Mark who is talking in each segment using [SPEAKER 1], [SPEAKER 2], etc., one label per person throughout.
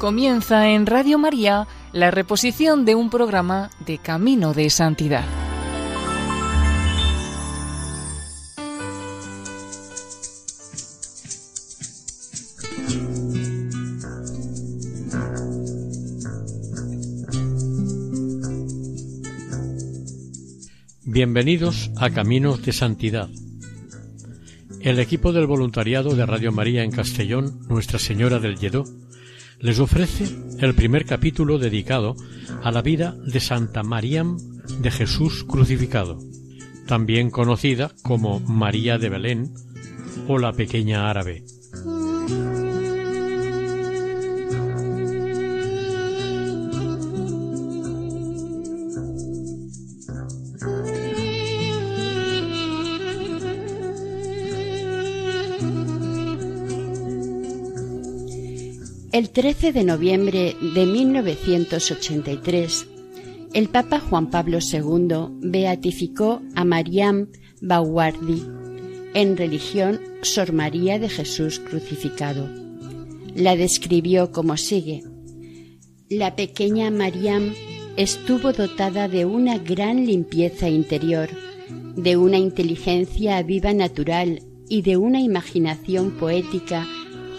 [SPEAKER 1] Comienza en Radio María la reposición de un programa de Camino de Santidad.
[SPEAKER 2] Bienvenidos a Caminos de Santidad. El equipo del voluntariado de Radio María en Castellón, Nuestra Señora del Lledó, les ofrece el primer capítulo dedicado a la vida de Santa Maríam de Jesús crucificado, también conocida como María de Belén o la pequeña árabe.
[SPEAKER 3] El 13 de noviembre de 1983, el Papa Juan Pablo II beatificó a Mariam Bawardi en religión Sor María de Jesús crucificado. La describió como sigue. La pequeña Mariam estuvo dotada de una gran limpieza interior, de una inteligencia viva natural y de una imaginación poética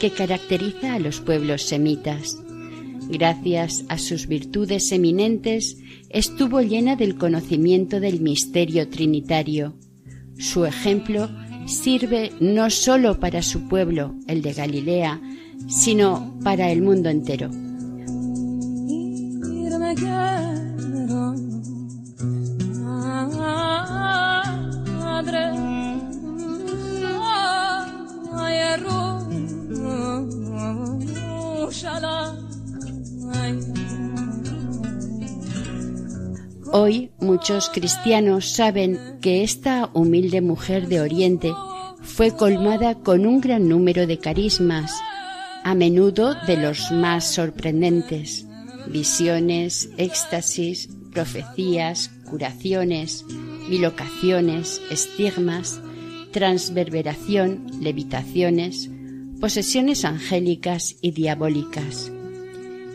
[SPEAKER 3] que caracteriza a los pueblos semitas. Gracias a sus virtudes eminentes, estuvo llena del conocimiento del misterio trinitario. Su ejemplo sirve no sólo para su pueblo, el de Galilea, sino para el mundo entero. Cristianos saben que esta humilde mujer de Oriente fue colmada con un gran número de carismas, a menudo de los más sorprendentes, visiones, éxtasis, profecías, curaciones, bilocaciones, estigmas, transverberación, levitaciones, posesiones angélicas y diabólicas.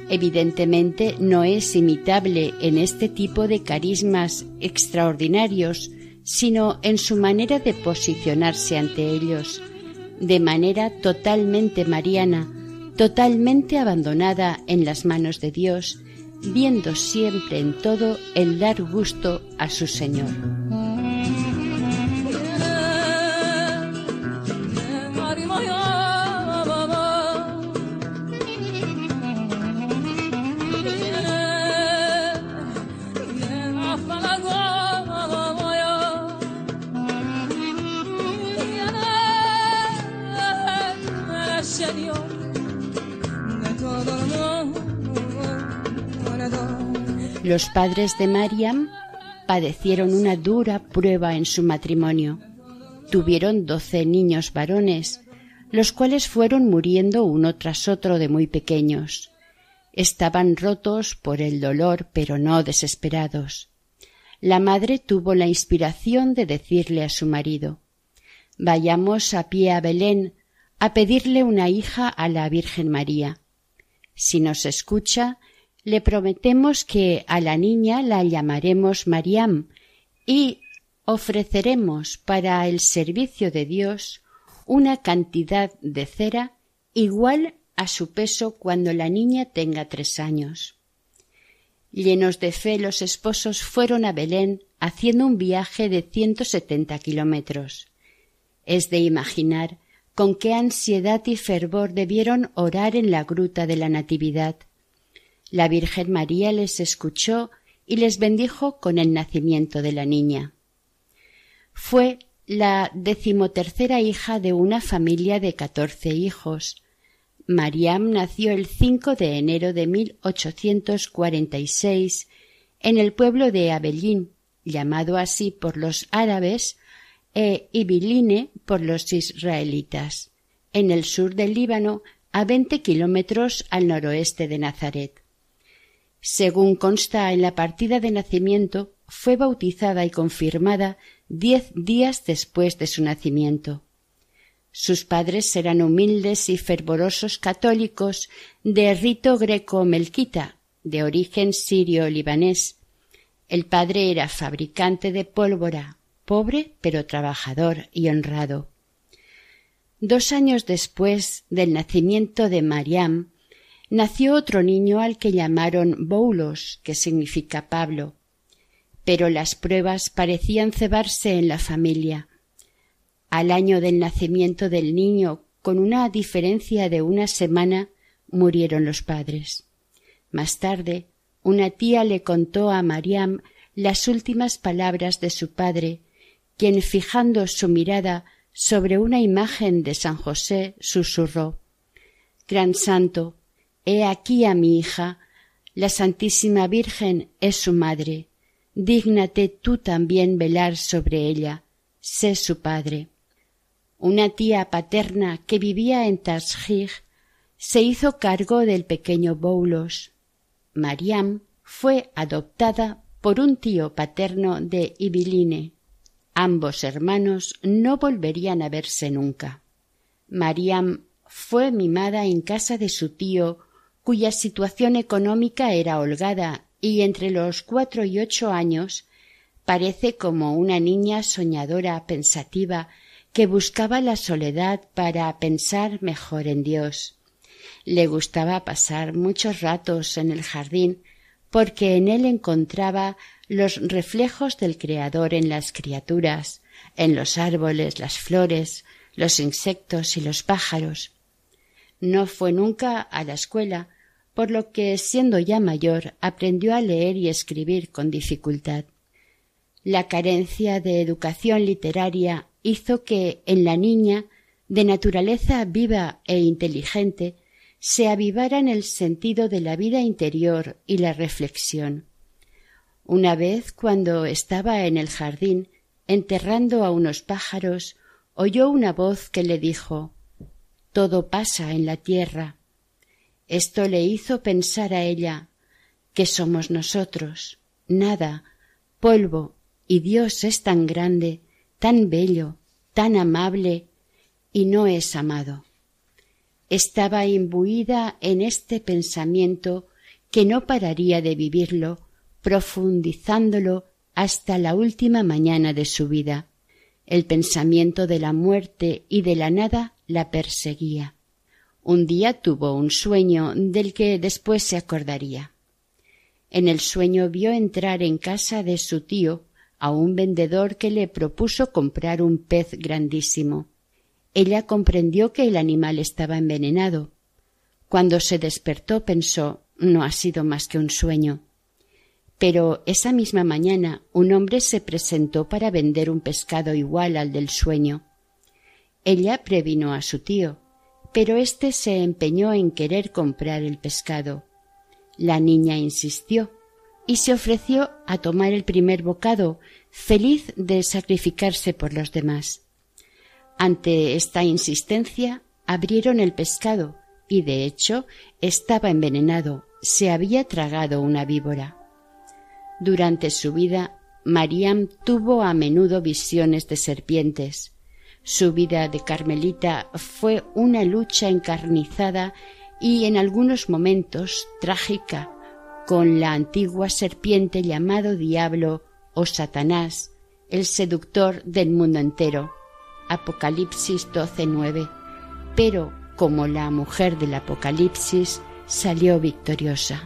[SPEAKER 3] Evidentemente no es imitable en este tipo de carismas extraordinarios, sino en su manera de posicionarse ante ellos, de manera totalmente mariana, totalmente abandonada en las manos de Dios, viendo siempre en todo el dar gusto a su Señor. Los padres de Mariam padecieron una dura prueba en su matrimonio. Tuvieron doce niños varones, los cuales fueron muriendo uno tras otro de muy pequeños. Estaban rotos por el dolor, pero no desesperados. La madre tuvo la inspiración de decirle a su marido Vayamos a pie a Belén a pedirle una hija a la Virgen María. Si nos escucha, le prometemos que a la niña la llamaremos Mariam y ofreceremos para el servicio de Dios una cantidad de cera igual a su peso cuando la niña tenga tres años. Llenos de fe los esposos fueron a Belén haciendo un viaje de ciento setenta kilómetros. Es de imaginar con qué ansiedad y fervor debieron orar en la gruta de la Natividad. La Virgen María les escuchó y les bendijo con el nacimiento de la niña. Fue la decimotercera hija de una familia de catorce hijos. Mariam nació el 5 de enero de 1846 en el pueblo de Abellín, llamado así por los árabes, e Ibiline por los israelitas, en el sur del Líbano, a veinte kilómetros al noroeste de Nazaret. Según consta en la partida de nacimiento, fue bautizada y confirmada diez días después de su nacimiento. Sus padres eran humildes y fervorosos católicos de rito greco-melquita, de origen sirio-libanés. El padre era fabricante de pólvora, pobre pero trabajador y honrado. Dos años después del nacimiento de Mariam, nació otro niño al que llamaron Boulos, que significa Pablo. Pero las pruebas parecían cebarse en la familia. Al año del nacimiento del niño, con una diferencia de una semana, murieron los padres. Más tarde, una tía le contó a Mariam las últimas palabras de su padre, quien fijando su mirada sobre una imagen de San José susurró Gran Santo, he aquí a mi hija, la Santísima Virgen es su madre, dígnate tú también velar sobre ella, sé su padre. Una tía paterna que vivía en Tashig se hizo cargo del pequeño Boulos. Mariam fue adoptada por un tío paterno de Ibiline. Ambos hermanos no volverían a verse nunca. Mariam fue mimada en casa de su tío, cuya situación económica era holgada, y entre los cuatro y ocho años parece como una niña soñadora pensativa que buscaba la soledad para pensar mejor en Dios. Le gustaba pasar muchos ratos en el jardín porque en él encontraba los reflejos del Creador en las criaturas, en los árboles, las flores, los insectos y los pájaros. No fue nunca a la escuela, por lo que, siendo ya mayor, aprendió a leer y escribir con dificultad. La carencia de educación literaria hizo que en la niña, de naturaleza viva e inteligente, se avivaran el sentido de la vida interior y la reflexión. Una vez, cuando estaba en el jardín, enterrando a unos pájaros, oyó una voz que le dijo Todo pasa en la tierra. Esto le hizo pensar a ella que somos nosotros, nada, polvo, y Dios es tan grande, tan bello, tan amable, y no es amado. Estaba imbuida en este pensamiento que no pararía de vivirlo profundizándolo hasta la última mañana de su vida. El pensamiento de la muerte y de la nada la perseguía. Un día tuvo un sueño del que después se acordaría. En el sueño vio entrar en casa de su tío a un vendedor que le propuso comprar un pez grandísimo. Ella comprendió que el animal estaba envenenado. Cuando se despertó pensó no ha sido más que un sueño. Pero esa misma mañana un hombre se presentó para vender un pescado igual al del sueño. Ella previno a su tío, pero éste se empeñó en querer comprar el pescado. La niña insistió y se ofreció a tomar el primer bocado, feliz de sacrificarse por los demás. Ante esta insistencia abrieron el pescado y de hecho estaba envenenado, se había tragado una víbora. Durante su vida, Mariam tuvo a menudo visiones de serpientes. Su vida de carmelita fue una lucha encarnizada y en algunos momentos trágica con la antigua serpiente llamado diablo o Satanás, el seductor del mundo entero. Apocalipsis 12:9. Pero como la mujer del Apocalipsis salió victoriosa.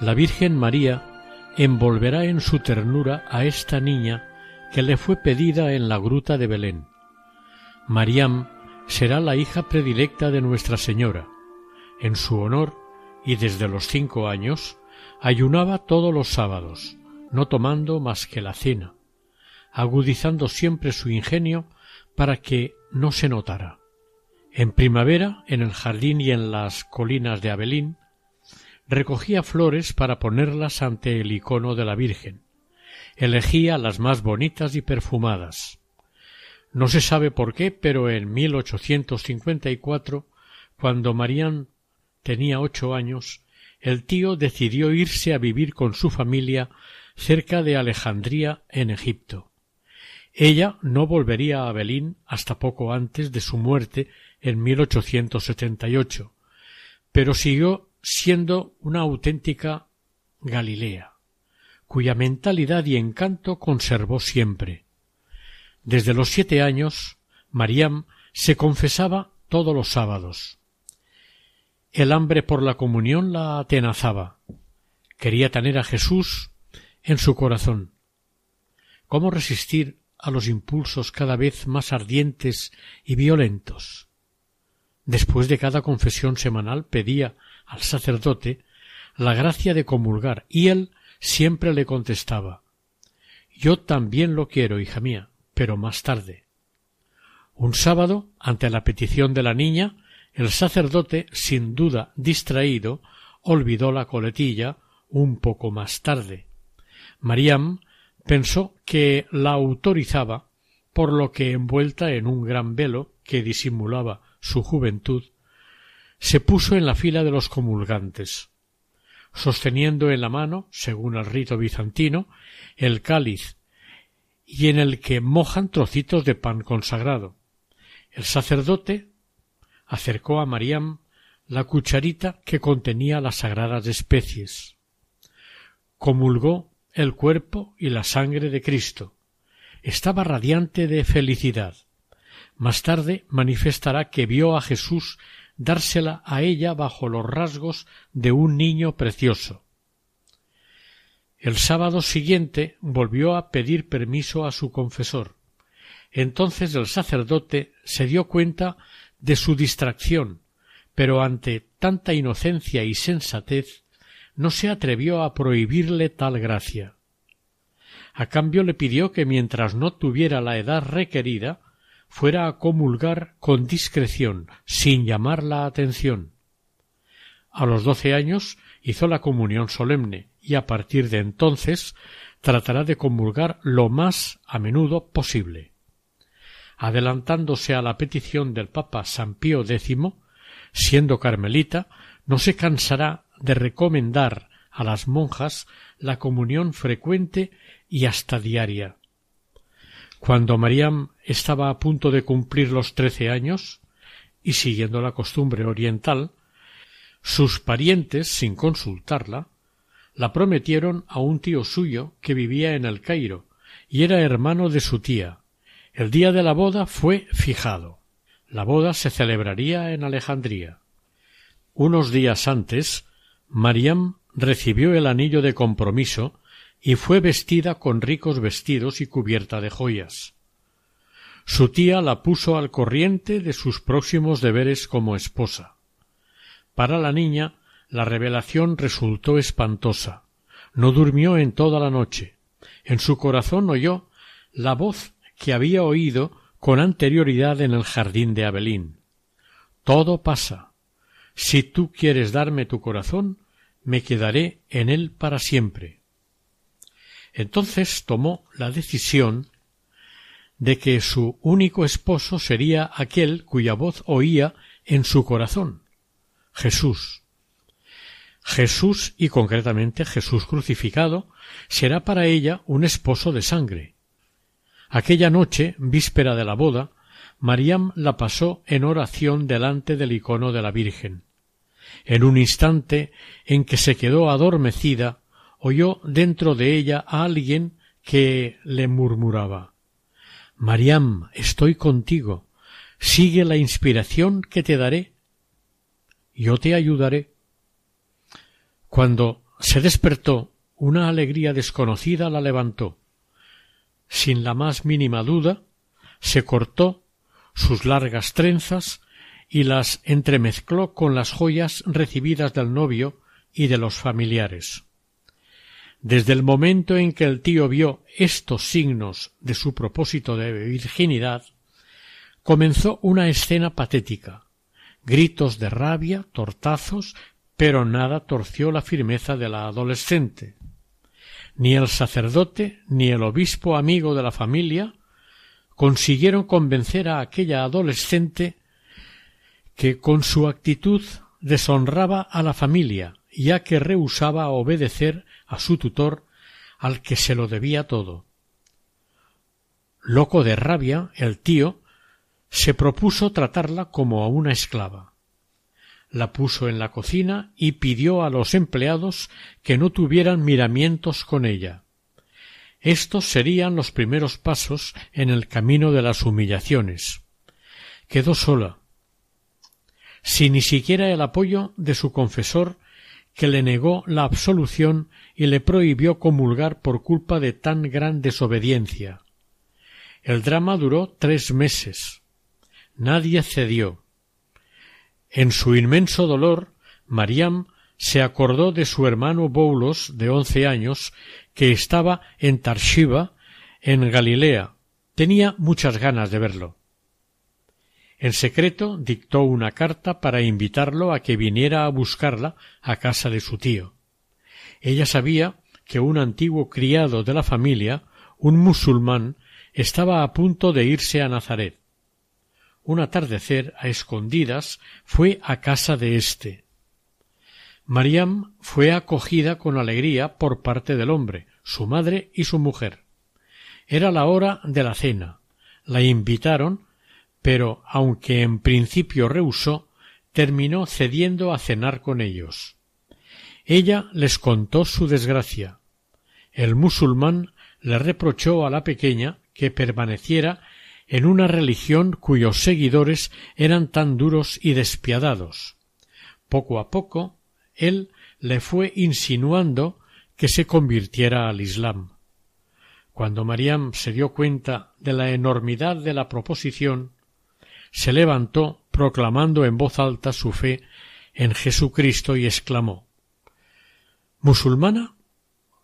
[SPEAKER 2] La Virgen María envolverá en su ternura a esta niña que le fue pedida en la gruta de Belén. Mariam será la hija predilecta de Nuestra Señora. En su honor, y desde los cinco años, ayunaba todos los sábados, no tomando más que la cena, agudizando siempre su ingenio para que no se notara. En primavera, en el jardín y en las colinas de Abelín, recogía flores para ponerlas ante el icono de la Virgen. Elegía las más bonitas y perfumadas. No se sabe por qué, pero en 1854 cuando Marián tenía ocho años, el tío decidió irse a vivir con su familia cerca de Alejandría en Egipto. Ella no volvería a Belín hasta poco antes de su muerte en 1878, pero siguió siendo una auténtica Galilea, cuya mentalidad y encanto conservó siempre. Desde los siete años, Mariam se confesaba todos los sábados. El hambre por la comunión la atenazaba. Quería tener a Jesús en su corazón. ¿Cómo resistir a los impulsos cada vez más ardientes y violentos? Después de cada confesión semanal pedía al sacerdote la gracia de comulgar y él siempre le contestaba Yo también lo quiero, hija mía, pero más tarde. Un sábado, ante la petición de la niña, el sacerdote, sin duda distraído, olvidó la coletilla un poco más tarde. Mariam pensó que la autorizaba, por lo que envuelta en un gran velo que disimulaba su juventud, se puso en la fila de los comulgantes, sosteniendo en la mano, según el rito bizantino, el cáliz y en el que mojan trocitos de pan consagrado. El sacerdote acercó a Mariam la cucharita que contenía las sagradas especies. Comulgó el cuerpo y la sangre de Cristo. Estaba radiante de felicidad. Más tarde manifestará que vio a Jesús dársela a ella bajo los rasgos de un niño precioso. El sábado siguiente volvió a pedir permiso a su confesor. Entonces el sacerdote se dio cuenta de su distracción, pero ante tanta inocencia y sensatez no se atrevió a prohibirle tal gracia. A cambio le pidió que mientras no tuviera la edad requerida, fuera a comulgar con discreción, sin llamar la atención. A los doce años hizo la comunión solemne y a partir de entonces tratará de comulgar lo más a menudo posible. Adelantándose a la petición del Papa San Pío X, siendo carmelita, no se cansará de recomendar a las monjas la comunión frecuente y hasta diaria. Cuando Mariam estaba a punto de cumplir los trece años, y siguiendo la costumbre oriental, sus parientes, sin consultarla, la prometieron a un tío suyo que vivía en el Cairo y era hermano de su tía. El día de la boda fue fijado. La boda se celebraría en Alejandría. Unos días antes, Mariam recibió el anillo de compromiso y fue vestida con ricos vestidos y cubierta de joyas. Su tía la puso al corriente de sus próximos deberes como esposa. Para la niña la revelación resultó espantosa. No durmió en toda la noche. En su corazón oyó la voz que había oído con anterioridad en el jardín de Abelín. Todo pasa. Si tú quieres darme tu corazón, me quedaré en él para siempre. Entonces tomó la decisión de que su único esposo sería aquel cuya voz oía en su corazón, Jesús. Jesús y concretamente Jesús crucificado será para ella un esposo de sangre. Aquella noche, víspera de la boda, Mariam la pasó en oración delante del icono de la Virgen. En un instante en que se quedó adormecida, oyó dentro de ella a alguien que le murmuraba Mariam, estoy contigo. Sigue la inspiración que te daré. Yo te ayudaré. Cuando se despertó, una alegría desconocida la levantó. Sin la más mínima duda, se cortó sus largas trenzas y las entremezcló con las joyas recibidas del novio y de los familiares. Desde el momento en que el tío vio estos signos de su propósito de virginidad, comenzó una escena patética, gritos de rabia, tortazos, pero nada torció la firmeza de la adolescente. Ni el sacerdote ni el obispo amigo de la familia consiguieron convencer a aquella adolescente que con su actitud deshonraba a la familia, ya que rehusaba obedecer a su tutor, al que se lo debía todo. Loco de rabia, el tío se propuso tratarla como a una esclava. La puso en la cocina y pidió a los empleados que no tuvieran miramientos con ella. Estos serían los primeros pasos en el camino de las humillaciones. Quedó sola, sin ni siquiera el apoyo de su confesor, que le negó la absolución y le prohibió comulgar por culpa de tan gran desobediencia. El drama duró tres meses. Nadie cedió. En su inmenso dolor, Mariam se acordó de su hermano Boulos, de once años, que estaba en Tarshiba, en Galilea. Tenía muchas ganas de verlo. En secreto dictó una carta para invitarlo a que viniera a buscarla a casa de su tío. Ella sabía que un antiguo criado de la familia, un musulmán, estaba a punto de irse a Nazaret. Un atardecer a escondidas fue a casa de éste. Mariam fue acogida con alegría por parte del hombre, su madre y su mujer. Era la hora de la cena. La invitaron, pero aunque en principio rehusó, terminó cediendo a cenar con ellos. Ella les contó su desgracia. El musulmán le reprochó a la pequeña que permaneciera en una religión cuyos seguidores eran tan duros y despiadados. Poco a poco, él le fue insinuando que se convirtiera al Islam. Cuando Mariam se dio cuenta de la enormidad de la proposición, se levantó proclamando en voz alta su fe en Jesucristo y exclamó ¿Musulmana?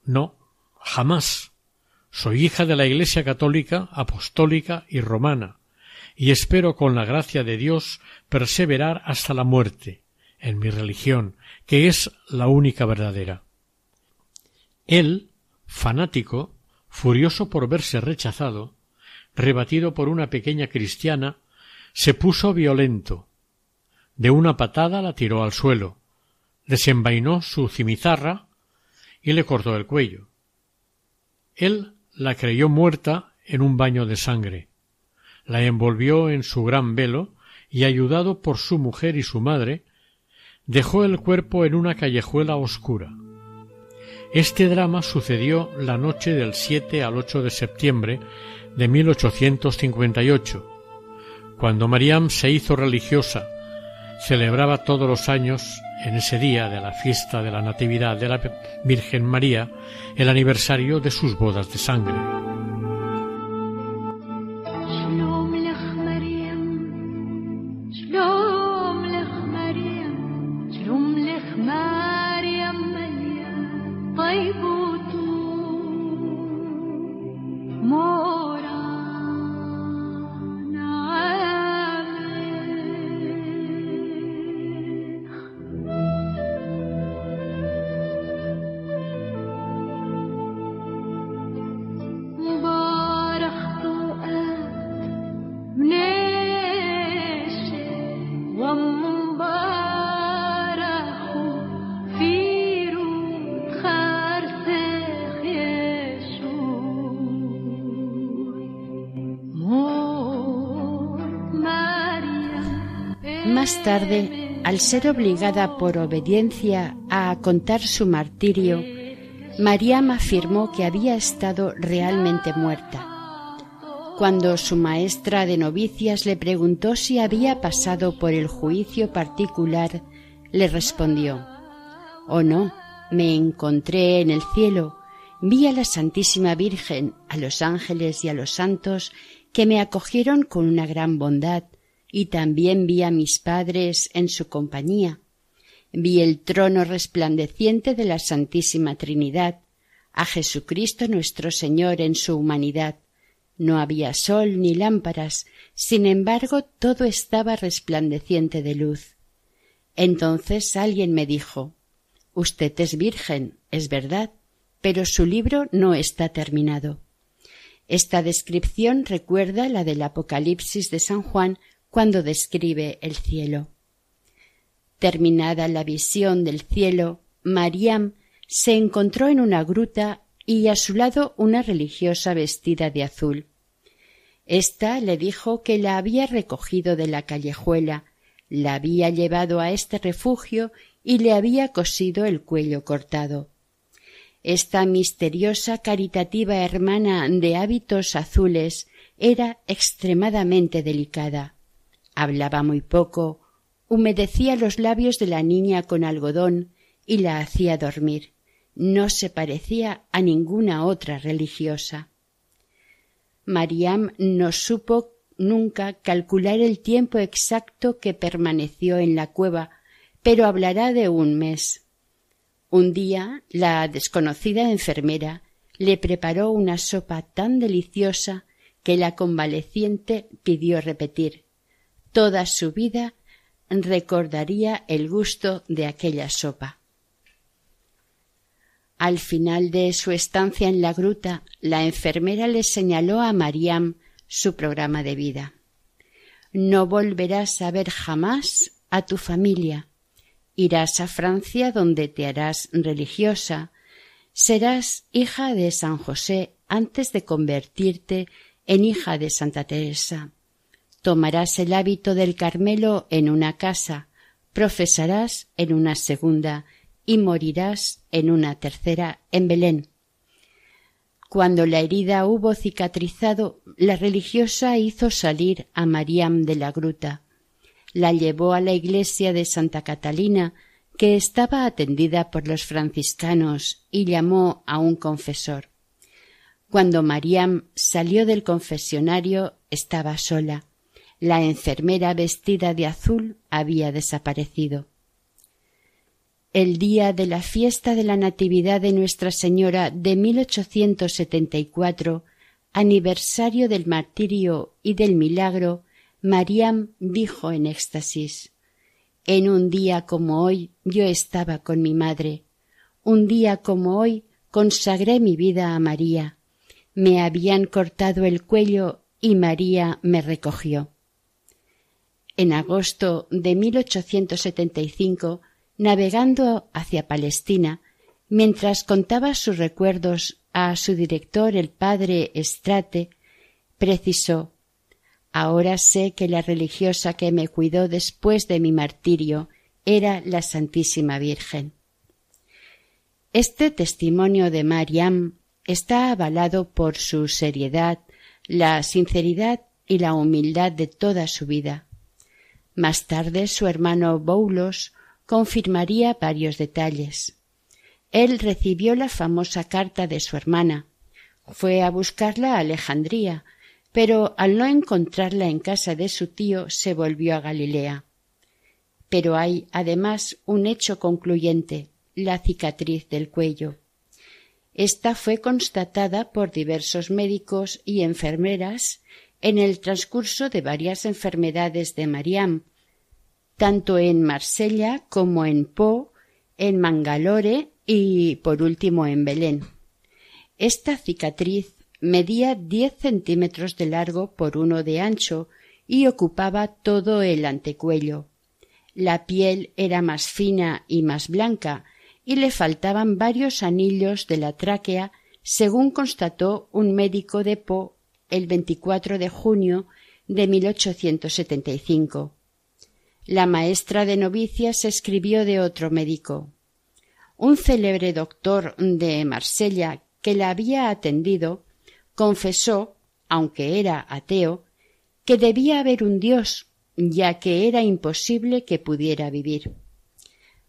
[SPEAKER 2] No, jamás. Soy hija de la Iglesia católica, apostólica y romana, y espero con la gracia de Dios perseverar hasta la muerte en mi religión, que es la única verdadera. Él, fanático, furioso por verse rechazado, rebatido por una pequeña cristiana, se puso violento. De una patada la tiró al suelo, desenvainó su cimizarra y le cortó el cuello. Él la creyó muerta en un baño de sangre. La envolvió en su gran velo y, ayudado por su mujer y su madre, dejó el cuerpo en una callejuela oscura. Este drama sucedió la noche del 7 al 8 de septiembre de 1858, cuando Mariam se hizo religiosa, celebraba todos los años en ese día de la fiesta de la Natividad de la Virgen María el aniversario de sus bodas de sangre.
[SPEAKER 3] Más tarde, al ser obligada por obediencia a contar su martirio, Mariam afirmó que había estado realmente muerta. Cuando su maestra de novicias le preguntó si había pasado por el juicio particular, le respondió Oh no, me encontré en el cielo, vi a la Santísima Virgen, a los ángeles y a los santos que me acogieron con una gran bondad y también vi a mis padres en su compañía. Vi el trono resplandeciente de la Santísima Trinidad, a Jesucristo nuestro Señor en su humanidad. No había sol ni lámparas, sin embargo todo estaba resplandeciente de luz. Entonces alguien me dijo Usted es virgen, es verdad, pero su libro no está terminado. Esta descripción recuerda la del Apocalipsis de San Juan cuando describe el cielo. Terminada la visión del cielo, Mariam se encontró en una gruta y a su lado una religiosa vestida de azul. Esta le dijo que la había recogido de la callejuela, la había llevado a este refugio y le había cosido el cuello cortado. Esta misteriosa caritativa hermana de hábitos azules era extremadamente delicada. Hablaba muy poco, humedecía los labios de la niña con algodón y la hacía dormir. No se parecía a ninguna otra religiosa. Mariam no supo nunca calcular el tiempo exacto que permaneció en la cueva, pero hablará de un mes. Un día la desconocida enfermera le preparó una sopa tan deliciosa que la convaleciente pidió repetir. Toda su vida recordaría el gusto de aquella sopa. Al final de su estancia en la gruta, la enfermera le señaló a Mariam su programa de vida. No volverás a ver jamás a tu familia. Irás a Francia donde te harás religiosa. Serás hija de San José antes de convertirte en hija de Santa Teresa. Tomarás el hábito del Carmelo en una casa, profesarás en una segunda y morirás en una tercera en Belén. Cuando la herida hubo cicatrizado, la religiosa hizo salir a Mariam de la gruta. La llevó a la iglesia de Santa Catalina, que estaba atendida por los franciscanos, y llamó a un confesor. Cuando Mariam salió del confesionario estaba sola. La enfermera vestida de azul había desaparecido el día de la fiesta de la Natividad de Nuestra Señora de 1874, aniversario del martirio y del milagro, Mariam dijo en éxtasis En un día como hoy yo estaba con mi madre. Un día como hoy consagré mi vida a María. Me habían cortado el cuello y María me recogió. En agosto de 1875 navegando hacia Palestina, mientras contaba sus recuerdos a su director, el padre Estrate, precisó Ahora sé que la religiosa que me cuidó después de mi martirio era la Santísima Virgen. Este testimonio de Mariam está avalado por su seriedad, la sinceridad y la humildad de toda su vida. Más tarde su hermano Boulos confirmaría varios detalles. Él recibió la famosa carta de su hermana. Fue a buscarla a Alejandría, pero al no encontrarla en casa de su tío se volvió a Galilea. Pero hay además un hecho concluyente, la cicatriz del cuello. Esta fue constatada por diversos médicos y enfermeras en el transcurso de varias enfermedades de Mariam, tanto en Marsella como en Po, en Mangalore y por último en Belén. Esta cicatriz medía diez centímetros de largo por uno de ancho y ocupaba todo el antecuello. La piel era más fina y más blanca y le faltaban varios anillos de la tráquea, según constató un médico de Po el 24 de junio de 1875. La maestra de novicias escribió de otro médico. Un célebre doctor de Marsella que la había atendido confesó, aunque era ateo, que debía haber un Dios, ya que era imposible que pudiera vivir.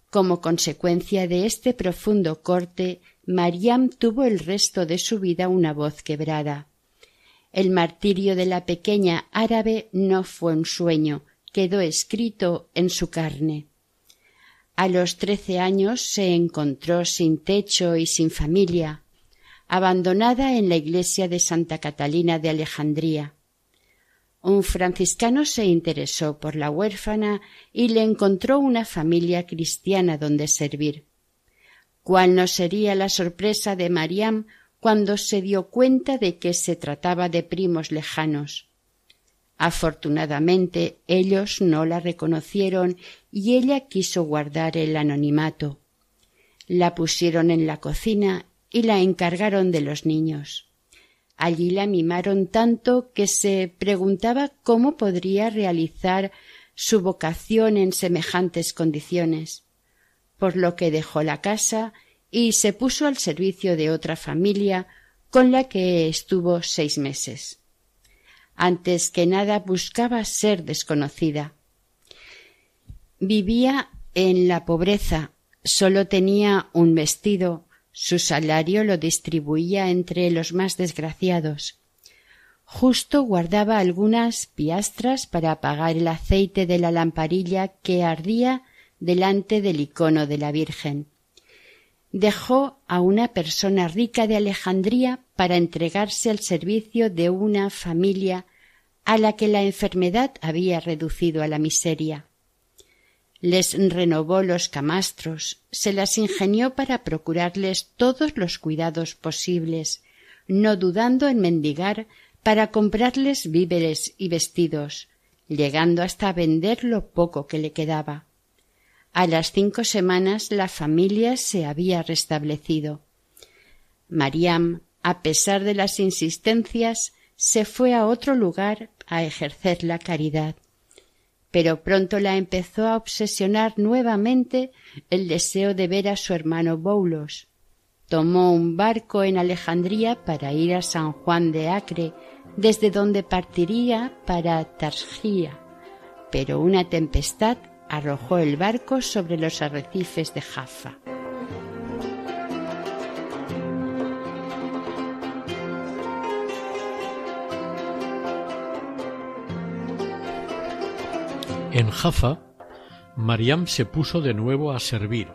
[SPEAKER 3] Como consecuencia de este profundo corte, Mariam tuvo el resto de su vida una voz quebrada. El martirio de la pequeña árabe no fue un sueño, quedó escrito en su carne. A los trece años se encontró sin techo y sin familia, abandonada en la iglesia de Santa Catalina de Alejandría. Un franciscano se interesó por la huérfana y le encontró una familia cristiana donde servir. ¿Cuál no sería la sorpresa de Mariam cuando se dio cuenta de que se trataba de primos lejanos? Afortunadamente ellos no la reconocieron y ella quiso guardar el anonimato. La pusieron en la cocina y la encargaron de los niños. Allí la mimaron tanto que se preguntaba cómo podría realizar su vocación en semejantes condiciones, por lo que dejó la casa y se puso al servicio de otra familia con la que estuvo seis meses. Antes que nada buscaba ser desconocida. Vivía en la pobreza, sólo tenía un vestido, su salario lo distribuía entre los más desgraciados. Justo guardaba algunas piastras para apagar el aceite de la lamparilla que ardía delante del icono de la Virgen. Dejó a una persona rica de Alejandría para entregarse al servicio de una familia a la que la enfermedad había reducido a la miseria. Les renovó los camastros, se las ingenió para procurarles todos los cuidados posibles, no dudando en mendigar para comprarles víveres y vestidos, llegando hasta vender lo poco que le quedaba. A las cinco semanas la familia se había restablecido. Mariam, a pesar de las insistencias, se fue a otro lugar a ejercer la caridad. Pero pronto la empezó a obsesionar nuevamente el deseo de ver a su hermano Boulos. Tomó un barco en Alejandría para ir a San Juan de Acre desde donde partiría para Tarjía, pero una tempestad arrojó el barco sobre los arrecifes de Jaffa.
[SPEAKER 2] En Jaffa, Mariam se puso de nuevo a servir,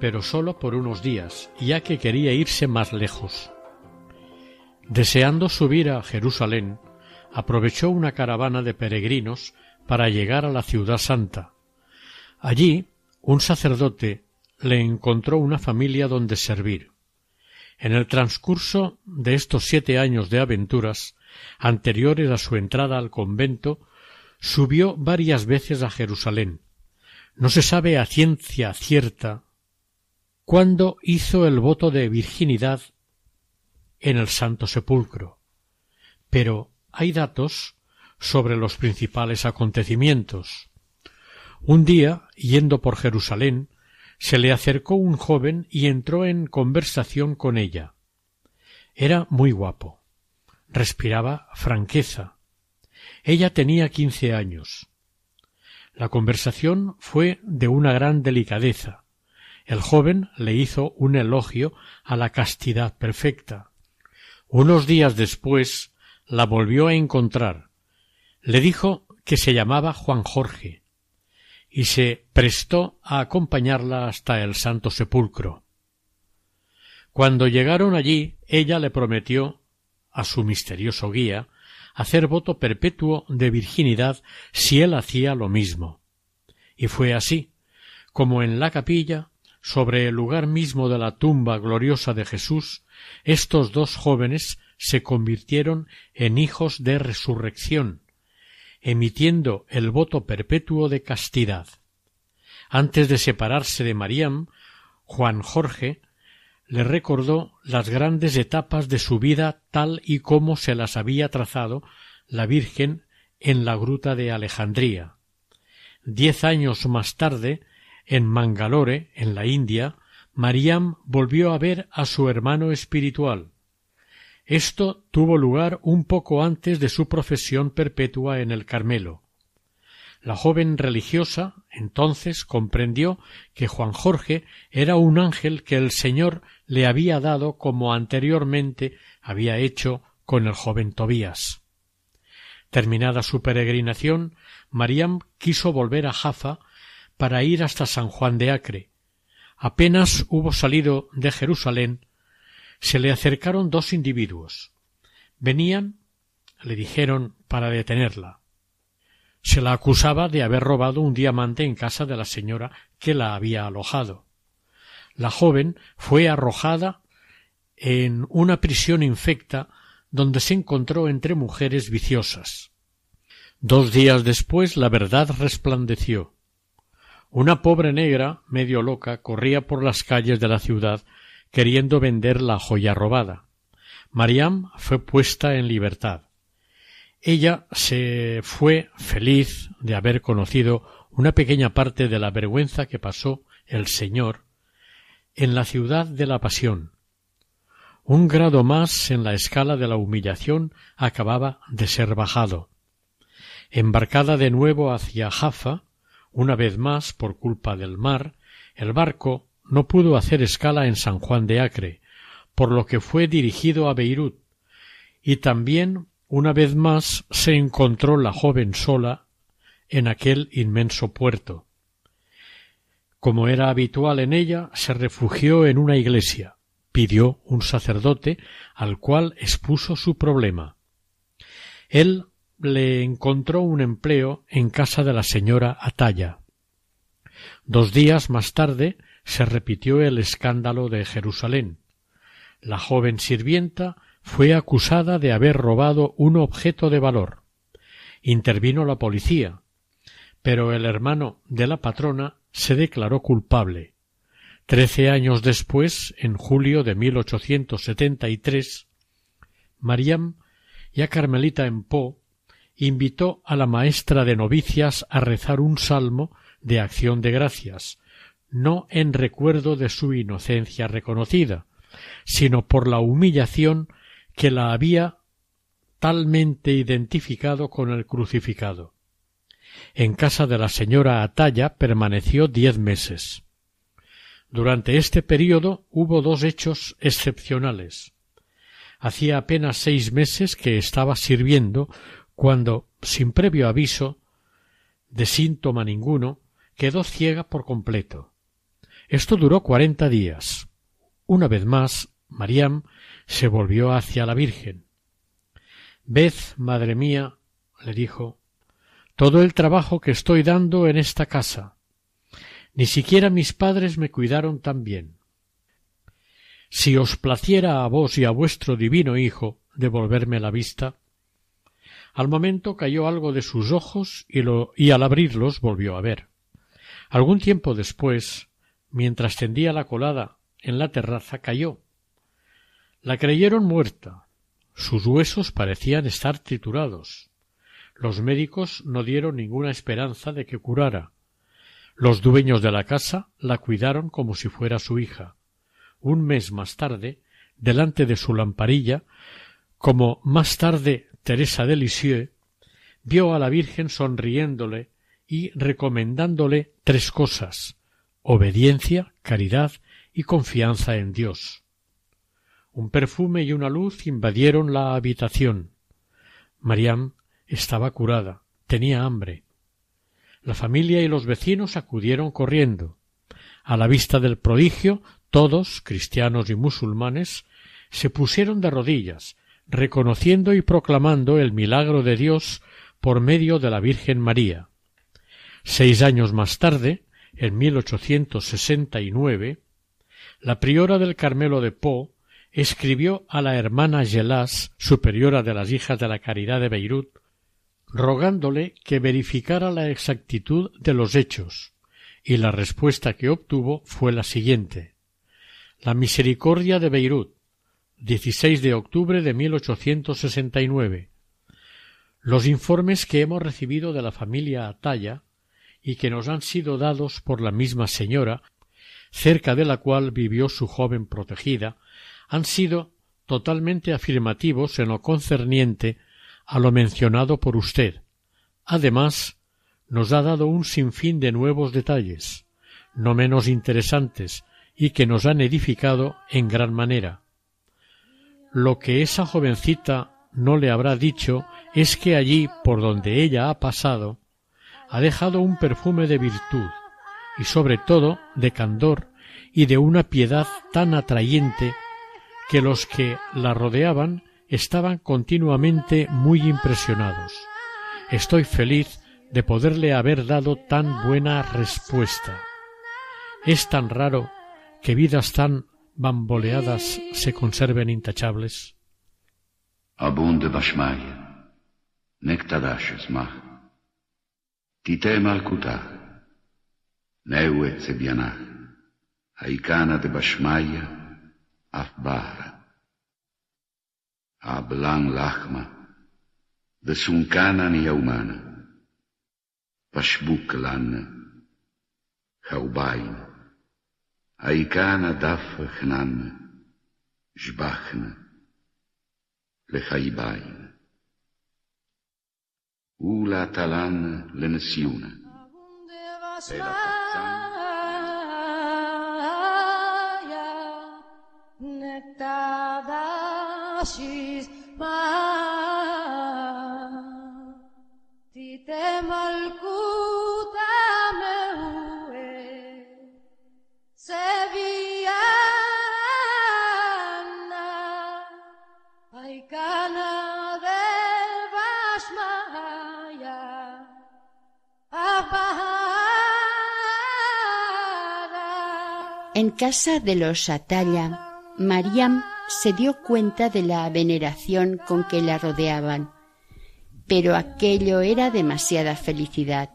[SPEAKER 2] pero solo por unos días, ya que quería irse más lejos. Deseando subir a Jerusalén, aprovechó una caravana de peregrinos para llegar a la ciudad santa. Allí, un sacerdote le encontró una familia donde servir. En el transcurso de estos siete años de aventuras, anteriores a su entrada al convento, subió varias veces a Jerusalén. No se sabe a ciencia cierta cuándo hizo el voto de virginidad en el Santo Sepulcro. Pero hay datos sobre los principales acontecimientos. Un día, yendo por Jerusalén, se le acercó un joven y entró en conversación con ella. Era muy guapo. Respiraba franqueza. Ella tenía quince años. La conversación fue de una gran delicadeza. El joven le hizo un elogio a la castidad perfecta. Unos días después la volvió a encontrar. Le dijo que se llamaba Juan Jorge y se prestó a acompañarla hasta el Santo Sepulcro. Cuando llegaron allí, ella le prometió a su misterioso guía hacer voto perpetuo de virginidad si él hacía lo mismo. Y fue así, como en la capilla, sobre el lugar mismo de la tumba gloriosa de Jesús, estos dos jóvenes se convirtieron en hijos de resurrección, emitiendo el voto perpetuo de castidad. Antes de separarse de Mariam, Juan Jorge le recordó las grandes etapas de su vida tal y como se las había trazado la Virgen en la gruta de Alejandría. Diez años más tarde, en Mangalore, en la India, Mariam volvió a ver a su hermano espiritual. Esto tuvo lugar un poco antes de su profesión perpetua en el Carmelo. La joven religiosa entonces comprendió que Juan Jorge era un ángel que el Señor le había dado como anteriormente había hecho con el joven Tobías. Terminada su peregrinación, Mariam quiso volver a Jaffa para ir hasta San Juan de Acre, Apenas hubo salido de Jerusalén, se le acercaron dos individuos. Venían, le dijeron, para detenerla. Se la acusaba de haber robado un diamante en casa de la señora que la había alojado. La joven fue arrojada en una prisión infecta donde se encontró entre mujeres viciosas. Dos días después la verdad resplandeció. Una pobre negra, medio loca, corría por las calles de la ciudad queriendo vender la joya robada. Mariam fue puesta en libertad. Ella se fue feliz de haber conocido una pequeña parte de la vergüenza que pasó el Señor en la ciudad de la pasión. Un grado más en la escala de la humillación acababa de ser bajado. Embarcada de nuevo hacia Jaffa, una vez más por culpa del mar, el barco no pudo hacer escala en San Juan de Acre, por lo que fue dirigido a Beirut, y también una vez más se encontró la joven sola en aquel inmenso puerto. Como era habitual en ella, se refugió en una iglesia, pidió un sacerdote al cual expuso su problema. Él le encontró un empleo en casa de la señora Atalla. Dos días más tarde se repitió el escándalo de Jerusalén. La joven sirvienta fue acusada de haber robado un objeto de valor. Intervino la policía, pero el hermano de la patrona se declaró culpable. Trece años después, en julio de 1873, Mariam, ya carmelita en Po, invitó a la maestra de novicias a rezar un salmo de acción de gracias, no en recuerdo de su inocencia reconocida, sino por la humillación que la había talmente identificado con el crucificado. En casa de la señora Atalla permaneció diez meses. Durante este período hubo dos hechos excepcionales. Hacía apenas seis meses que estaba sirviendo cuando, sin previo aviso, de síntoma ninguno, quedó ciega por completo. Esto duró cuarenta días. Una vez más, Mariam se volvió hacia la Virgen. Ved, madre mía, le dijo, todo el trabajo que estoy dando en esta casa. Ni siquiera mis padres me cuidaron tan bien. Si os placiera a vos y a vuestro divino Hijo devolverme la vista, al momento cayó algo de sus ojos y, lo, y al abrirlos volvió a ver. Algún tiempo después, mientras tendía la colada en la terraza, cayó. La creyeron muerta. Sus huesos parecían estar triturados. Los médicos no dieron ninguna esperanza de que curara. Los dueños de la casa la cuidaron como si fuera su hija. Un mes más tarde, delante de su lamparilla, como más tarde Teresa de Lisieux vio a la Virgen sonriéndole y recomendándole tres cosas obediencia, caridad y confianza en Dios. Un perfume y una luz invadieron la habitación. Mariam estaba curada, tenía hambre. La familia y los vecinos acudieron corriendo. A la vista del prodigio, todos, cristianos y musulmanes, se pusieron de rodillas, reconociendo y proclamando el milagro de Dios por medio de la Virgen María. Seis años más tarde, en 1869, la priora del Carmelo de Po escribió a la hermana Gelas, superiora de las hijas de la Caridad de Beirut, rogándole que verificara la exactitud de los hechos, y la respuesta que obtuvo fue la siguiente La misericordia de Beirut, 16 de octubre de 1869. Los informes que hemos recibido de la familia Atalla y que nos han sido dados por la misma señora, cerca de la cual vivió su joven protegida, han sido totalmente afirmativos en lo concerniente a lo mencionado por usted. Además, nos ha dado un sinfín de nuevos detalles, no menos interesantes, y que nos han edificado en gran manera. Lo que esa jovencita no le habrá dicho es que allí por donde ella ha pasado ha dejado un perfume de virtud y sobre todo de candor y de una piedad tan atrayente que los que la rodeaban estaban continuamente muy impresionados. Estoy feliz de poderle haber dado tan buena respuesta. Es tan raro que vidas tan bamboleadas se conserven intachables?
[SPEAKER 4] תיטה מלכותה, נאו נאווה צביינך, האיקנה דבשמיא, אף בהרה. אבלן לחמה, דסונקנן ניהומנה, פשבוק לנה, חאוביין, האיקנה דף חננה, שבחנה, לחייביין. Ula talan lensiuna. Netta
[SPEAKER 5] dashis ma
[SPEAKER 3] casa de los Atalla, Mariam se dio cuenta de la veneración con que la rodeaban, pero aquello era demasiada felicidad.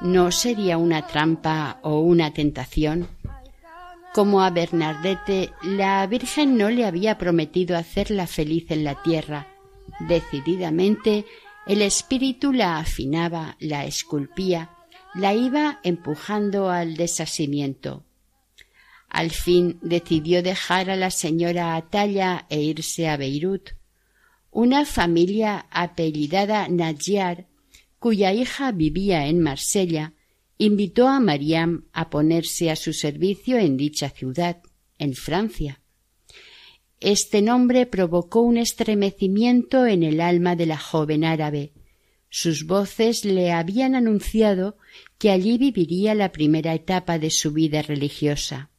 [SPEAKER 3] ¿No sería una trampa o una tentación? Como a Bernardete, la Virgen no le había prometido hacerla feliz en la tierra. Decididamente, el espíritu la afinaba, la esculpía, la iba empujando al desasimiento. Al fin decidió dejar a la señora Atalla e irse a Beirut. Una familia apellidada Najjar, cuya hija vivía en Marsella, invitó a Mariam a ponerse a su servicio en dicha ciudad, en Francia. Este nombre provocó un estremecimiento en el alma de la joven árabe. Sus voces le habían anunciado que allí viviría la primera etapa de su vida religiosa.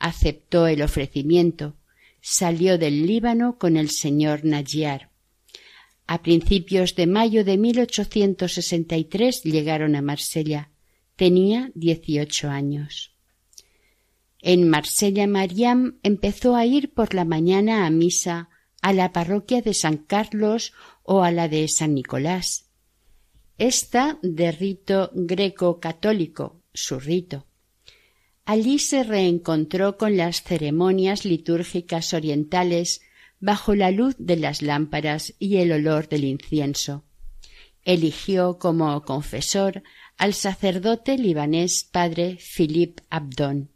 [SPEAKER 3] Aceptó el ofrecimiento. Salió del Líbano con el señor Najjar. A principios de mayo de 1863 llegaron a Marsella. Tenía dieciocho años. En Marsella Mariam empezó a ir por la mañana a misa a la parroquia de San Carlos o a la de San Nicolás. Esta de rito greco-católico, su rito. Allí se reencontró con las ceremonias litúrgicas orientales bajo la luz de las lámparas y el olor del incienso. Eligió como confesor al sacerdote libanés padre Philippe Abdon.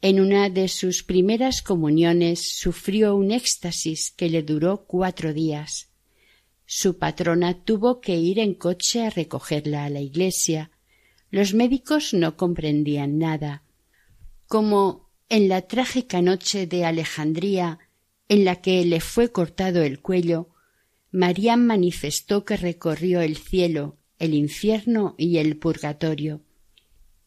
[SPEAKER 3] En una de sus primeras comuniones sufrió un éxtasis que le duró cuatro días. Su patrona tuvo que ir en coche a recogerla a la iglesia. Los médicos no comprendían nada. Como en la trágica noche de Alejandría, en la que le fue cortado el cuello, Marián manifestó que recorrió el cielo, el infierno y el purgatorio.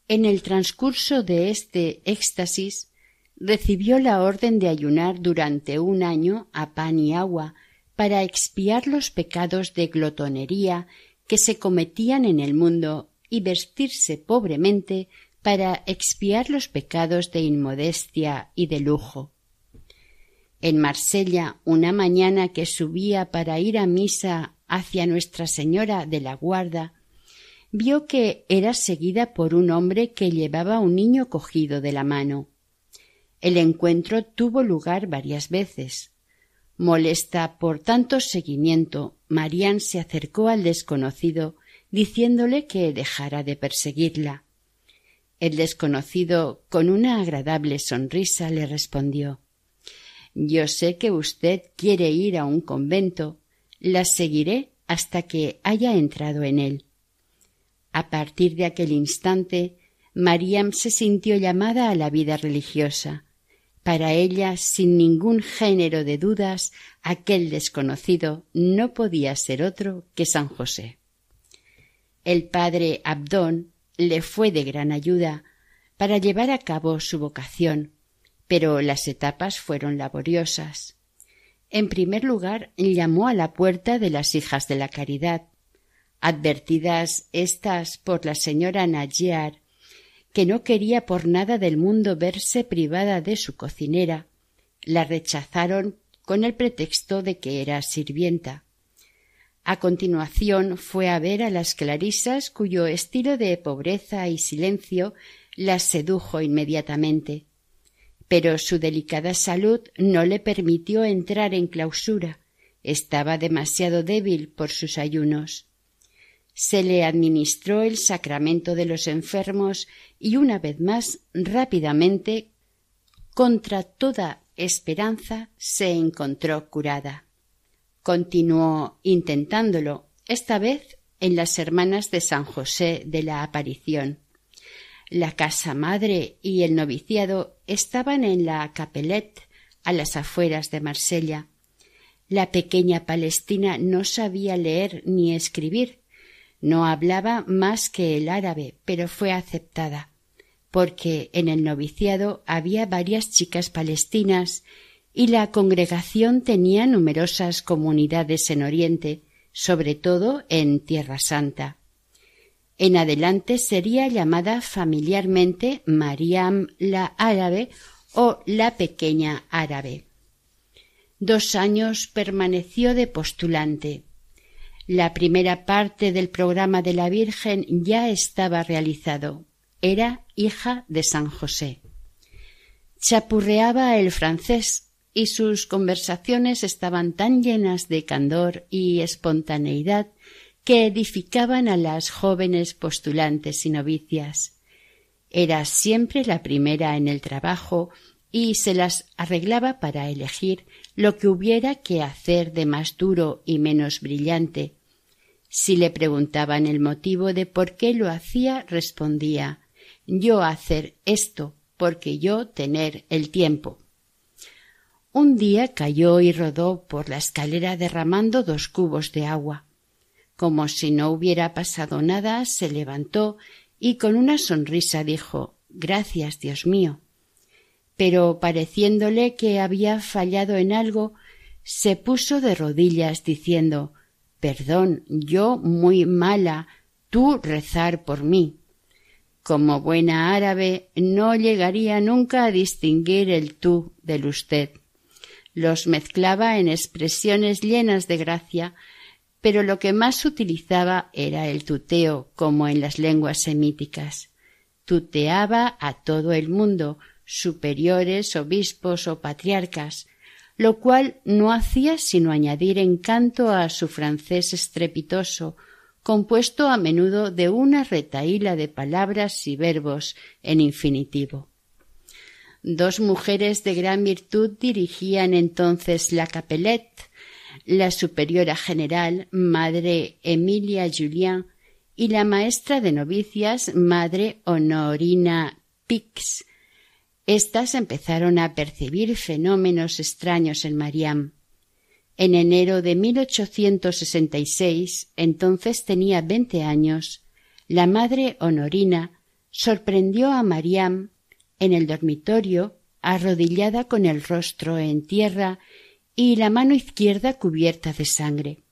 [SPEAKER 3] En el transcurso de este éxtasis recibió la orden de ayunar durante un año a pan y agua para expiar los pecados de glotonería que se cometían en el mundo y vestirse pobremente para expiar los pecados de inmodestia y de lujo. En Marsella, una mañana que subía para ir a misa hacia Nuestra Señora de la Guarda, vio que era seguida por un hombre que llevaba un niño cogido de la mano. El encuentro tuvo lugar varias veces. Molesta por tanto seguimiento, Marián se acercó al desconocido diciéndole que dejara de perseguirla. El desconocido, con una agradable sonrisa, le respondió Yo sé que usted quiere ir a un convento. La seguiré hasta que haya entrado en él. A partir de aquel instante, Mariam se sintió llamada a la vida religiosa. Para ella, sin ningún género de dudas, aquel desconocido no podía ser otro que San José. El padre Abdón le fue de gran ayuda para llevar a cabo su vocación, pero las etapas fueron laboriosas. En primer lugar, llamó a la puerta de las hijas de la caridad. Advertidas éstas por la señora Najiar que no quería por nada del mundo verse privada de su cocinera, la rechazaron con el pretexto de que era sirvienta. A continuación fue a ver a las clarisas cuyo estilo de pobreza y silencio las sedujo inmediatamente. Pero su delicada salud no le permitió entrar en clausura. Estaba demasiado débil por sus ayunos. Se le administró el sacramento de los enfermos y una vez más rápidamente, contra toda esperanza, se encontró curada. Continuó intentándolo, esta vez en las hermanas de San José de la Aparición. La casa madre y el noviciado estaban en la Capelette, a las afueras de Marsella. La pequeña Palestina no sabía leer ni escribir, no hablaba más que el árabe, pero fue aceptada, porque en el noviciado había varias chicas palestinas y la congregación tenía numerosas comunidades en Oriente, sobre todo en Tierra Santa. En adelante sería llamada familiarmente Mariam la árabe o la pequeña árabe. Dos años permaneció de postulante. La primera parte del programa de la Virgen ya estaba realizado. Era hija de San José. Chapurreaba el francés y sus conversaciones estaban tan llenas de candor y espontaneidad que edificaban a las jóvenes postulantes y novicias. Era siempre la primera en el trabajo y se las arreglaba para elegir lo que hubiera que hacer de más duro y menos brillante. Si le preguntaban el motivo de por qué lo hacía, respondía yo hacer esto porque yo tener el tiempo. Un día cayó y rodó por la escalera derramando dos cubos de agua. Como si no hubiera pasado nada, se levantó y con una sonrisa dijo Gracias, Dios mío. Pero pareciéndole que había fallado en algo, se puso de rodillas diciendo Perdón, yo muy mala, tú rezar por mí. Como buena árabe no llegaría nunca a distinguir el tú del usted los mezclaba en expresiones llenas de gracia, pero lo que más utilizaba era el tuteo, como en las lenguas semíticas. Tuteaba a todo el mundo, superiores, obispos o patriarcas, lo cual no hacía sino añadir encanto a su francés estrepitoso, compuesto a menudo de una retaíla de palabras y verbos en infinitivo. Dos mujeres de gran virtud dirigían entonces la Capelette, la superiora general, madre Emilia Julien, y la maestra de novicias, madre Honorina Pix. Estas empezaron a percibir fenómenos extraños en Mariam. En enero de 1866, entonces tenía veinte años, la madre Honorina sorprendió a Mariam en el dormitorio, arrodillada con el rostro en tierra y la mano izquierda cubierta de sangre.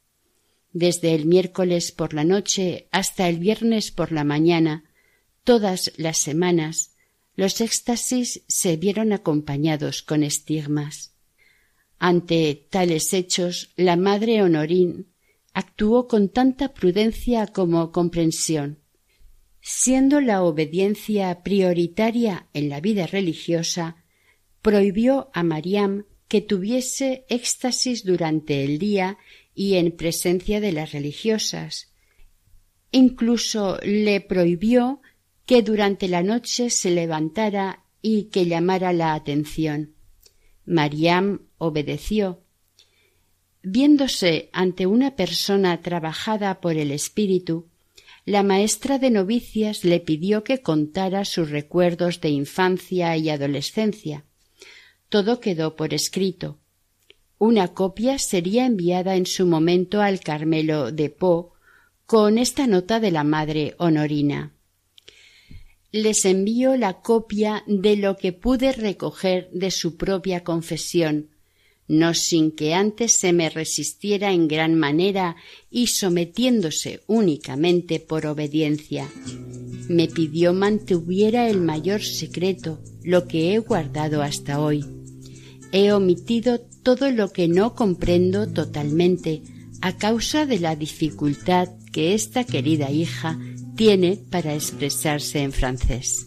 [SPEAKER 3] Desde el miércoles por la noche hasta el viernes por la mañana, todas las semanas, los éxtasis se vieron acompañados con estigmas. Ante tales hechos, la madre Honorín actuó con tanta prudencia como comprensión siendo la obediencia prioritaria en la vida religiosa, prohibió a Mariam que tuviese éxtasis durante el día y en presencia de las religiosas. Incluso le prohibió que durante la noche se levantara y que llamara la atención. Mariam obedeció. Viéndose ante una persona trabajada por el espíritu, la maestra de novicias le pidió que contara sus recuerdos de infancia y adolescencia. Todo quedó por escrito. Una copia sería enviada en su momento al Carmelo de Po con esta nota de la madre Honorina. Les envío la copia de lo que pude recoger de su propia confesión, no sin que antes se me resistiera en gran manera y sometiéndose únicamente por obediencia. Me pidió mantuviera el mayor secreto, lo que he guardado hasta hoy. He omitido todo lo que no comprendo totalmente, a causa de la dificultad que esta querida hija tiene para expresarse en francés.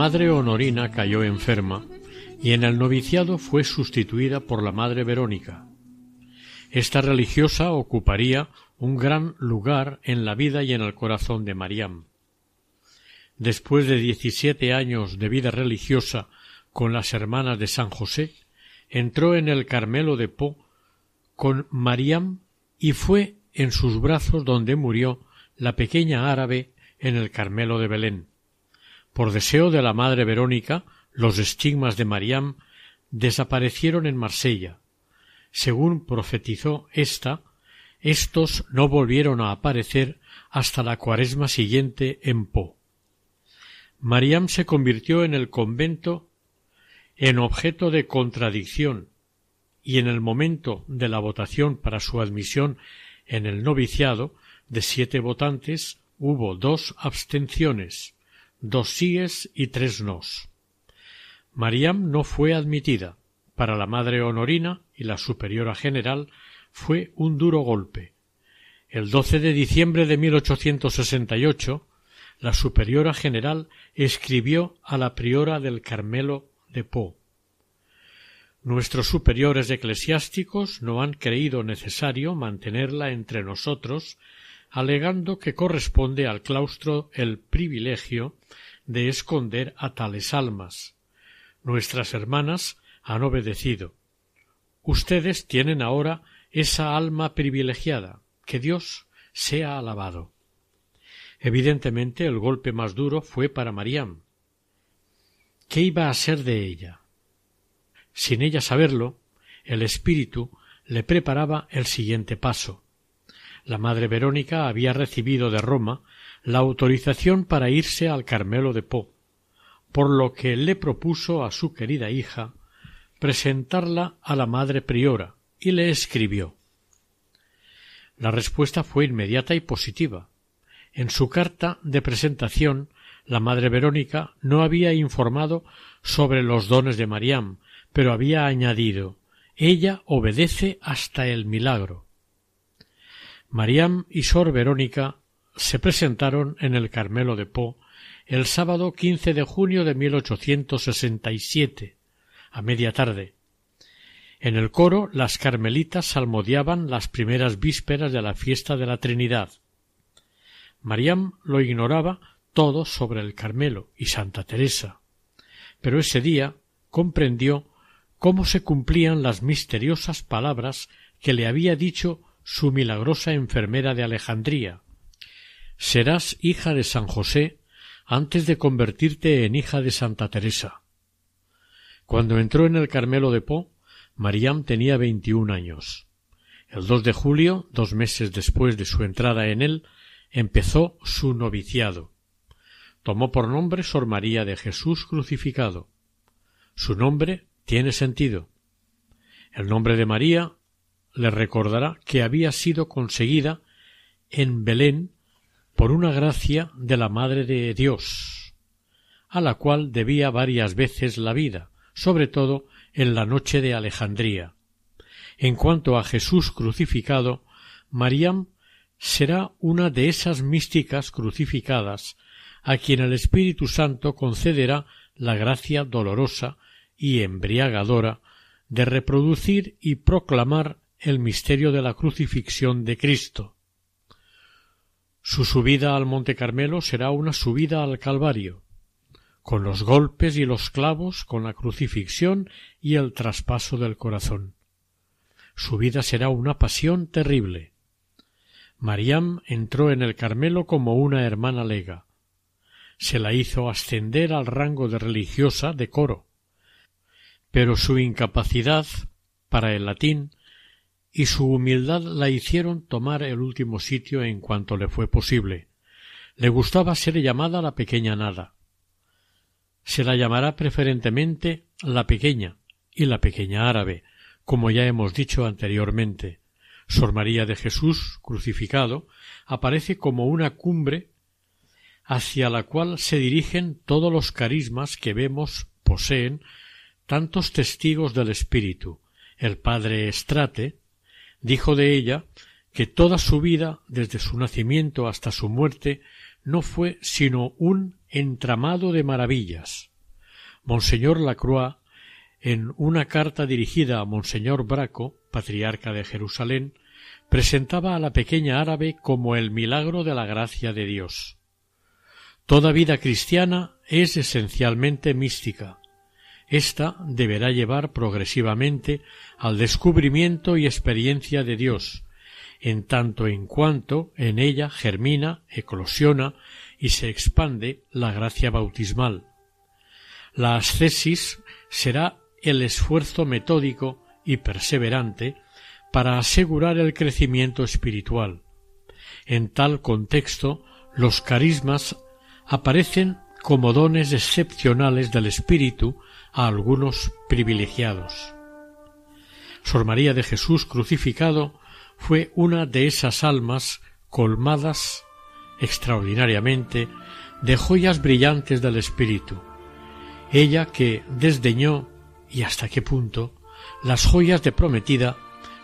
[SPEAKER 2] Madre Honorina cayó enferma y en el noviciado fue sustituida por la madre Verónica. Esta religiosa ocuparía un gran lugar en la vida y en el corazón de Mariam. Después de diecisiete años de vida religiosa con las hermanas de San José, entró en el Carmelo de Po con Mariam y fue en sus brazos donde murió la pequeña árabe en el Carmelo de Belén. Por deseo de la madre Verónica, los estigmas de Mariam desaparecieron en Marsella. Según profetizó ésta, estos no volvieron a aparecer hasta la cuaresma siguiente en Po. Mariam se convirtió en el convento en objeto de contradicción y en el momento de la votación para su admisión en el noviciado de siete votantes hubo dos abstenciones dos síes y tres nos. Mariam no fue admitida. Para la madre Honorina y la superiora general fue un duro golpe. El 12 de diciembre de 1868, la superiora general escribió a la priora del Carmelo de Po. Nuestros superiores eclesiásticos no han creído necesario mantenerla entre nosotros alegando que corresponde al claustro el privilegio de esconder a tales almas. Nuestras hermanas han obedecido. Ustedes tienen ahora esa alma privilegiada. Que Dios sea alabado. Evidentemente el golpe más duro fue para Mariam. ¿Qué iba a ser de ella? Sin ella saberlo, el espíritu le preparaba el siguiente paso la madre Verónica había recibido de Roma la autorización para irse al Carmelo de Po, por lo que le propuso a su querida hija presentarla a la madre priora y le escribió. La respuesta fue inmediata y positiva. En su carta de presentación la madre Verónica no había informado sobre los dones de Mariam, pero había añadido ella obedece hasta el milagro. Mariam y Sor Verónica se presentaron en el Carmelo de Po el sábado 15 de junio de 1867, a media tarde. En el coro las carmelitas salmodiaban las primeras vísperas de la fiesta de la Trinidad. Mariam lo ignoraba todo sobre el Carmelo y Santa Teresa, pero ese día comprendió cómo se cumplían las misteriosas palabras que le había dicho su milagrosa enfermera de Alejandría. Serás hija de San José antes de convertirte en hija de Santa Teresa. Cuando entró en el Carmelo de Po, Mariam tenía veintiún años. El 2 de julio, dos meses después de su entrada en él, empezó su noviciado. Tomó por nombre Sor María de Jesús crucificado. Su nombre tiene sentido. El nombre de María le recordará que había sido conseguida en Belén por una gracia de la Madre de Dios, a la cual debía varias veces la vida, sobre todo en la noche de Alejandría. En cuanto a Jesús crucificado, Mariam será una de esas místicas crucificadas a quien el Espíritu Santo concederá la gracia dolorosa y embriagadora de reproducir y proclamar el misterio de la crucifixión de Cristo. Su subida al Monte Carmelo será una subida al Calvario, con los golpes y los clavos, con la crucifixión y el traspaso del corazón. Su vida será una pasión terrible. Mariam entró en el Carmelo como una hermana lega. Se la hizo ascender al rango de religiosa de coro. Pero su incapacidad para el latín y su humildad la hicieron tomar el último sitio en cuanto le fue posible. Le gustaba ser llamada la pequeña nada. Se la llamará preferentemente la pequeña y la pequeña árabe, como ya hemos dicho anteriormente. Sor María de Jesús crucificado aparece como una cumbre hacia la cual se dirigen todos los carismas que vemos poseen tantos testigos del Espíritu. El padre Estrate dijo de ella que toda su vida, desde su nacimiento hasta su muerte, no fue sino un entramado de maravillas. Monseñor Lacroix, en una carta dirigida a Monseñor Braco, patriarca de Jerusalén, presentaba a la pequeña árabe como el milagro de la gracia de Dios. Toda vida cristiana es esencialmente mística. Esta deberá llevar progresivamente al descubrimiento y experiencia de Dios, en tanto en cuanto en ella germina, eclosiona y se expande la gracia bautismal. La ascesis será el esfuerzo metódico y perseverante para asegurar el crecimiento espiritual. En tal contexto, los carismas aparecen como dones excepcionales del Espíritu a algunos privilegiados. Sor María de Jesús crucificado fue una de esas almas colmadas extraordinariamente de joyas brillantes del espíritu, ella que desdeñó y hasta qué punto las joyas de prometida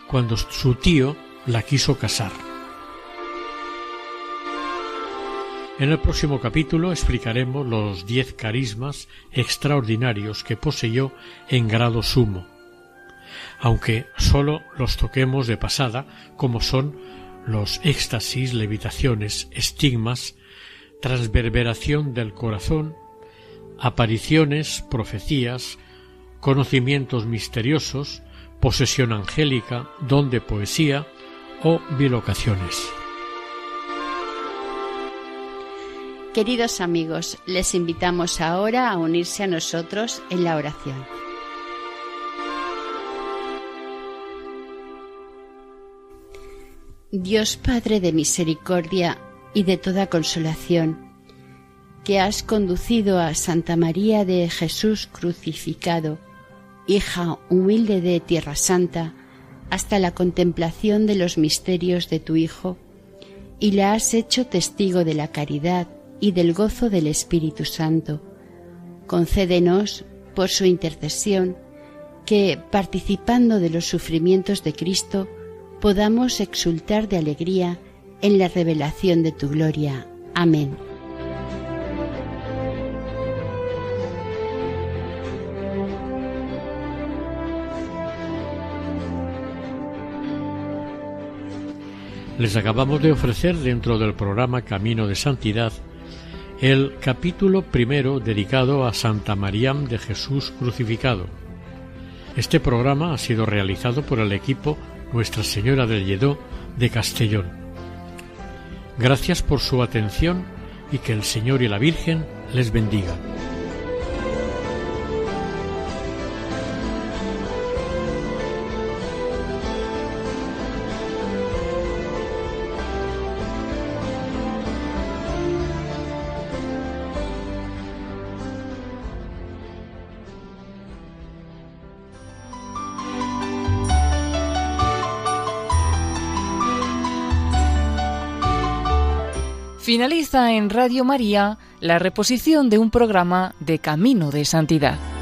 [SPEAKER 2] cuando su tío la quiso casar. En el próximo capítulo explicaremos los diez carismas extraordinarios que poseyó en grado sumo aunque sólo los toquemos de pasada, como son los éxtasis, levitaciones, estigmas, transverberación del corazón, apariciones, profecías, conocimientos misteriosos, posesión angélica, don de poesía o bilocaciones.
[SPEAKER 3] Queridos amigos, les invitamos ahora a unirse a nosotros en la oración. Dios Padre de misericordia y de toda consolación, que has conducido a Santa María de Jesús crucificado, hija humilde de Tierra Santa, hasta la contemplación de los misterios de tu Hijo, y la has hecho testigo de la caridad y del gozo del Espíritu Santo. Concédenos, por su intercesión, que, participando de los sufrimientos de Cristo, podamos exultar de alegría en la revelación de tu gloria. Amén.
[SPEAKER 2] Les acabamos de ofrecer dentro del programa Camino de Santidad el capítulo primero dedicado a Santa María de Jesús crucificado. Este programa ha sido realizado por el equipo nuestra Señora del Lledó de Castellón. Gracias por su atención y que el Señor y la Virgen les bendiga.
[SPEAKER 1] Finaliza en Radio María la reposición de un programa de Camino de Santidad.